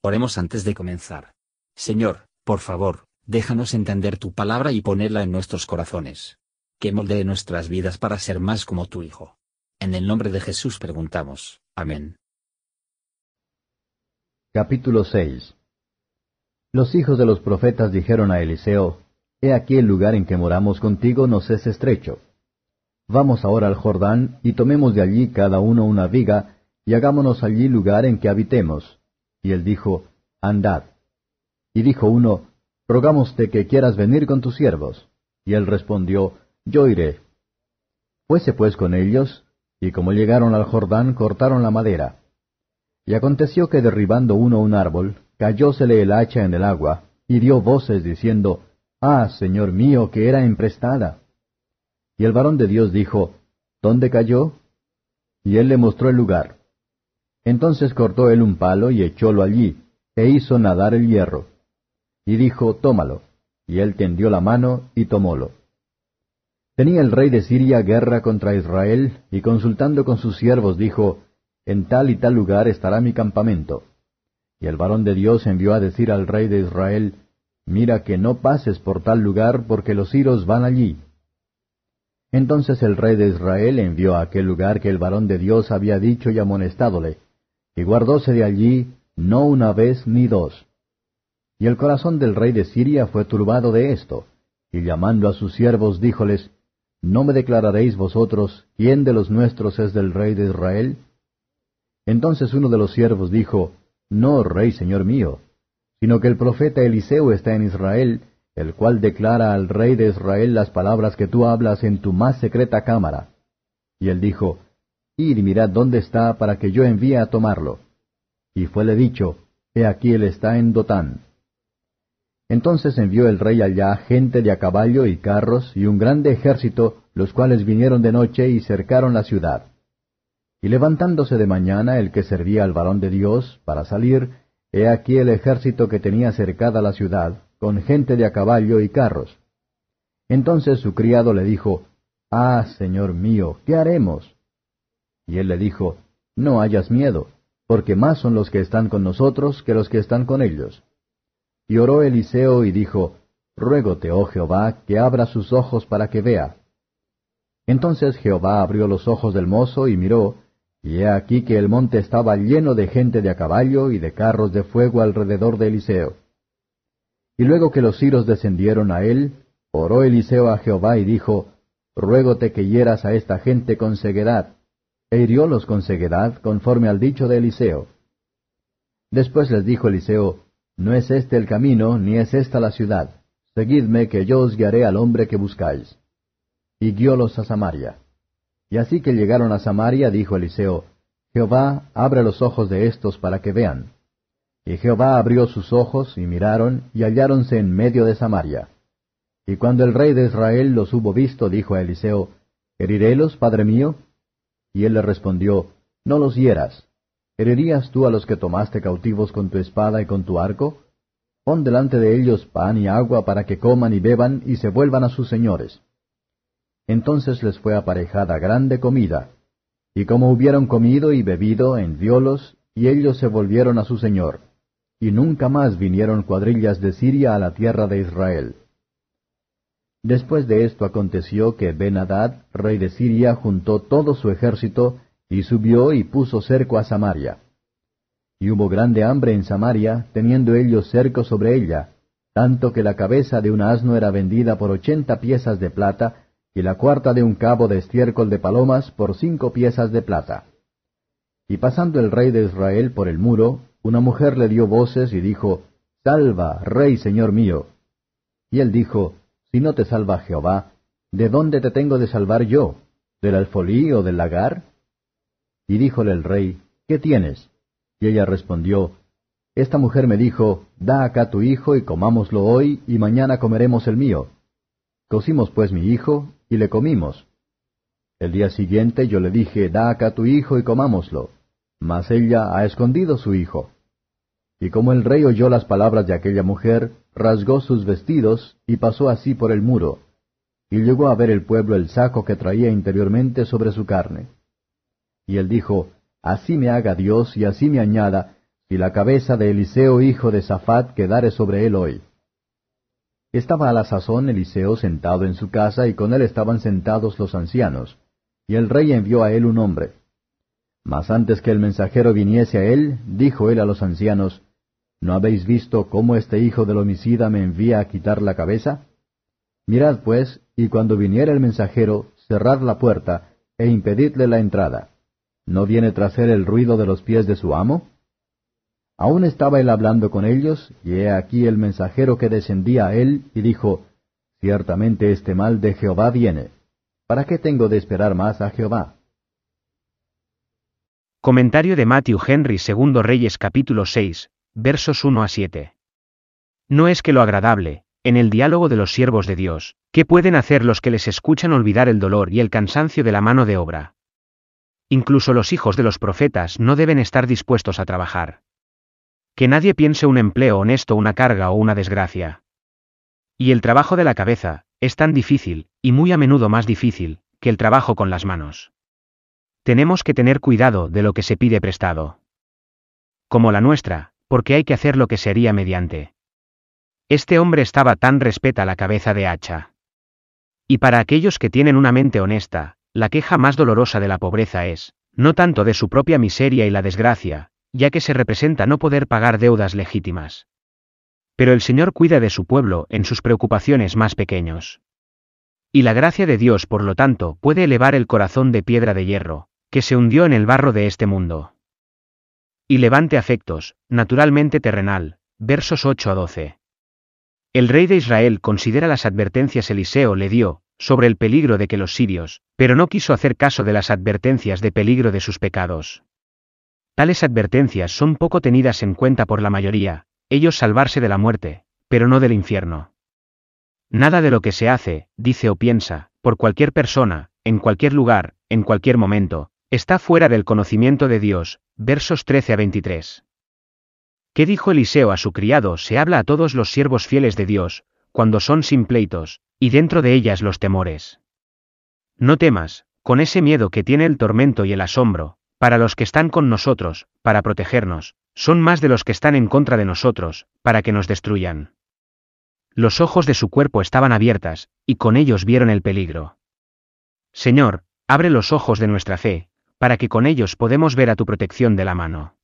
Oremos antes de comenzar. Señor, por favor, déjanos entender tu palabra y ponerla en nuestros corazones. Que moldee nuestras vidas para ser más como tu Hijo. En el nombre de Jesús preguntamos. Amén. Capítulo 6 Los hijos de los profetas dijeron a Eliseo, He aquí el lugar en que moramos contigo nos es estrecho. Vamos ahora al Jordán, y tomemos de allí cada uno una viga, y hagámonos allí lugar en que habitemos y él dijo, Andad. Y dijo uno, Rogámoste que quieras venir con tus siervos. Y él respondió, Yo iré. Fuese pues con ellos, y como llegaron al Jordán, cortaron la madera. Y aconteció que derribando uno un árbol, cayósele el hacha en el agua, y dio voces diciendo, Ah, Señor mío, que era emprestada. Y el varón de Dios dijo, ¿Dónde cayó? Y él le mostró el lugar. Entonces cortó él un palo y echólo allí, e hizo nadar el hierro. Y dijo, Tómalo. Y él tendió la mano y tomólo. Tenía el rey de Siria guerra contra Israel, y consultando con sus siervos dijo, En tal y tal lugar estará mi campamento. Y el varón de Dios envió a decir al rey de Israel, Mira que no pases por tal lugar, porque los siros van allí. Entonces el rey de Israel envió a aquel lugar que el varón de Dios había dicho y amonestándole, y guardóse de allí no una vez ni dos. Y el corazón del rey de Siria fue turbado de esto, y llamando a sus siervos díjoles, ¿No me declararéis vosotros quién de los nuestros es del rey de Israel? Entonces uno de los siervos dijo, No, rey señor mío, sino que el profeta Eliseo está en Israel, el cual declara al rey de Israel las palabras que tú hablas en tu más secreta cámara. Y él dijo, Y mirad dónde está para que yo envíe a tomarlo. Y fuele dicho, He aquí él está en Dotán. Entonces envió el rey allá gente de a caballo y carros y un grande ejército, los cuales vinieron de noche y cercaron la ciudad. Y levantándose de mañana el que servía al varón de Dios, para salir, he aquí el ejército que tenía cercada la ciudad, con gente de a caballo y carros. Entonces su criado le dijo, Ah, señor mío, ¿qué haremos? Y él le dijo, No hayas miedo, porque más son los que están con nosotros que los que están con ellos. Y oró Eliseo y dijo, Ruégote, oh Jehová, que abra sus ojos para que vea. Entonces Jehová abrió los ojos del mozo y miró, y he aquí que el monte estaba lleno de gente de a caballo y de carros de fuego alrededor de Eliseo. Y luego que los ciros descendieron a él, oró Eliseo a Jehová y dijo, Ruégote que hieras a esta gente con ceguedad e hiriólos con ceguedad, conforme al dicho de Eliseo. Después les dijo Eliseo, No es este el camino, ni es esta la ciudad. Seguidme, que yo os guiaré al hombre que buscáis. Y guiólos a Samaria. Y así que llegaron a Samaria, dijo Eliseo, Jehová, abre los ojos de estos para que vean. Y Jehová abrió sus ojos, y miraron, y halláronse en medio de Samaria. Y cuando el rey de Israel los hubo visto, dijo a Eliseo, ¿Herirélos, padre mío? Y él le respondió, No los hieras. ¿Herirías tú a los que tomaste cautivos con tu espada y con tu arco? Pon delante de ellos pan y agua para que coman y beban y se vuelvan a sus señores. Entonces les fue aparejada grande comida. Y como hubieron comido y bebido, enviólos, y ellos se volvieron a su señor. Y nunca más vinieron cuadrillas de Siria a la tierra de Israel. Después de esto aconteció que Ben-Hadad, rey de Siria, juntó todo su ejército, y subió y puso cerco a Samaria. Y hubo grande hambre en Samaria, teniendo ellos cerco sobre ella, tanto que la cabeza de un asno era vendida por ochenta piezas de plata, y la cuarta de un cabo de estiércol de palomas por cinco piezas de plata. Y pasando el rey de Israel por el muro, una mujer le dio voces y dijo, Salva, rey señor mío. Y él dijo, si no te salva Jehová, ¿de dónde te tengo de salvar yo? ¿Del alfolí o del lagar? Y díjole el rey, ¿qué tienes? Y ella respondió, Esta mujer me dijo, Da acá tu hijo y comámoslo hoy, y mañana comeremos el mío. Cocimos pues mi hijo, y le comimos. El día siguiente yo le dije, Da acá tu hijo y comámoslo. Mas ella ha escondido su hijo. Y como el rey oyó las palabras de aquella mujer, rasgó sus vestidos y pasó así por el muro. Y llegó a ver el pueblo el saco que traía interiormente sobre su carne. Y él dijo, Así me haga Dios y así me añada, y la cabeza de Eliseo hijo de Safat quedare sobre él hoy. Estaba a la sazón Eliseo sentado en su casa, y con él estaban sentados los ancianos, y el rey envió a él un hombre. Mas antes que el mensajero viniese a él, dijo él a los ancianos, ¿No habéis visto cómo este hijo del homicida me envía a quitar la cabeza? Mirad pues, y cuando viniera el mensajero, cerrad la puerta, e impedidle la entrada. ¿No viene tras él el ruido de los pies de su amo? Aún estaba él hablando con ellos, y he aquí el mensajero que descendía a él, y dijo, Ciertamente este mal de Jehová viene. ¿Para qué tengo de esperar más a Jehová? Comentario de Matthew Henry Segundo Reyes capítulo 6, versos 1 a 7. No es que lo agradable, en el diálogo de los siervos de Dios, ¿qué pueden hacer los que les escuchan olvidar el dolor y el cansancio de la mano de obra? Incluso los hijos de los profetas no deben estar dispuestos a trabajar. Que nadie piense un empleo honesto una carga o una desgracia. Y el trabajo de la cabeza, es tan difícil, y muy a menudo más difícil, que el trabajo con las manos. Tenemos que tener cuidado de lo que se pide prestado. Como la nuestra, porque hay que hacer lo que se haría mediante. Este hombre estaba tan respeta la cabeza de hacha. Y para aquellos que tienen una mente honesta, la queja más dolorosa de la pobreza es, no tanto de su propia miseria y la desgracia, ya que se representa no poder pagar deudas legítimas. Pero el Señor cuida de su pueblo en sus preocupaciones más pequeños. Y la gracia de Dios, por lo tanto, puede elevar el corazón de piedra de hierro, que se hundió en el barro de este mundo. Y levante afectos, naturalmente terrenal, versos 8 a 12. El rey de Israel considera las advertencias Eliseo le dio, sobre el peligro de que los sirios, pero no quiso hacer caso de las advertencias de peligro de sus pecados. Tales advertencias son poco tenidas en cuenta por la mayoría, ellos salvarse de la muerte, pero no del infierno. Nada de lo que se hace, dice o piensa, por cualquier persona, en cualquier lugar, en cualquier momento, está fuera del conocimiento de Dios, versos 13 a 23. ¿Qué dijo Eliseo a su criado? Se habla a todos los siervos fieles de Dios, cuando son sin pleitos, y dentro de ellas los temores. No temas, con ese miedo que tiene el tormento y el asombro, para los que están con nosotros, para protegernos, son más de los que están en contra de nosotros, para que nos destruyan. Los ojos de su cuerpo estaban abiertas, y con ellos vieron el peligro. Señor, abre los ojos de nuestra fe, para que con ellos podemos ver a tu protección de la mano.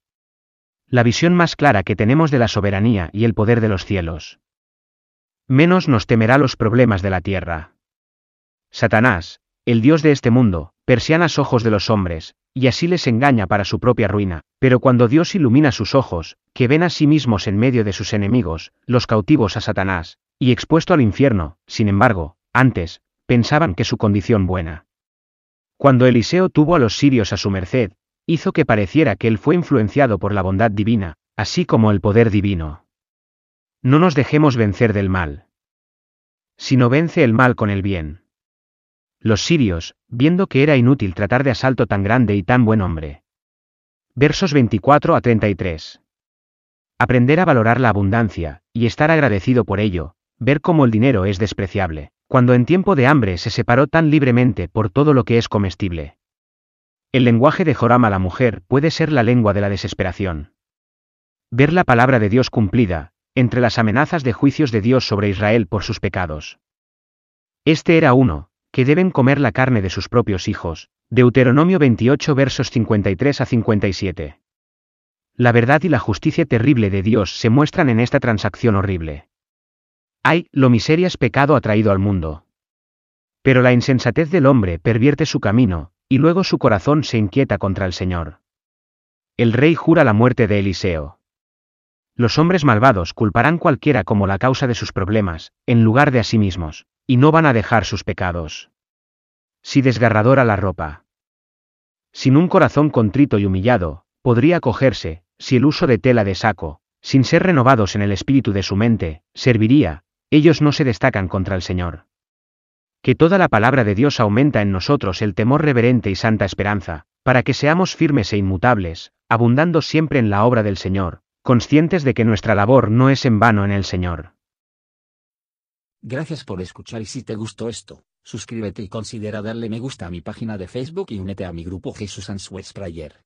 La visión más clara que tenemos de la soberanía y el poder de los cielos. Menos nos temerá los problemas de la tierra. Satanás, el Dios de este mundo, persianas ojos de los hombres, y así les engaña para su propia ruina, pero cuando Dios ilumina sus ojos, que ven a sí mismos en medio de sus enemigos, los cautivos a Satanás, y expuesto al infierno, sin embargo, antes, pensaban que su condición buena. Cuando Eliseo tuvo a los sirios a su merced, hizo que pareciera que él fue influenciado por la bondad divina, así como el poder divino. No nos dejemos vencer del mal. Sino vence el mal con el bien. Los sirios, viendo que era inútil tratar de asalto tan grande y tan buen hombre. Versos 24 a 33. Aprender a valorar la abundancia, y estar agradecido por ello, ver cómo el dinero es despreciable, cuando en tiempo de hambre se separó tan libremente por todo lo que es comestible. El lenguaje de Joram a la mujer puede ser la lengua de la desesperación. Ver la palabra de Dios cumplida, entre las amenazas de juicios de Dios sobre Israel por sus pecados. Este era uno, que deben comer la carne de sus propios hijos. Deuteronomio 28 versos 53 a 57. La verdad y la justicia terrible de Dios se muestran en esta transacción horrible. Ay, lo miserias pecado ha traído al mundo. Pero la insensatez del hombre pervierte su camino, y luego su corazón se inquieta contra el Señor. El rey jura la muerte de Eliseo. Los hombres malvados culparán cualquiera como la causa de sus problemas, en lugar de a sí mismos y no van a dejar sus pecados. Si desgarradora la ropa. Sin un corazón contrito y humillado, podría acogerse, si el uso de tela de saco, sin ser renovados en el espíritu de su mente, serviría, ellos no se destacan contra el Señor. Que toda la palabra de Dios aumenta en nosotros el temor reverente y santa esperanza, para que seamos firmes e inmutables, abundando siempre en la obra del Señor, conscientes de que nuestra labor no es en vano en el Señor. Gracias por escuchar y si te gustó esto, suscríbete y considera darle me gusta a mi página de Facebook y únete a mi grupo Jesús Answers Prayer.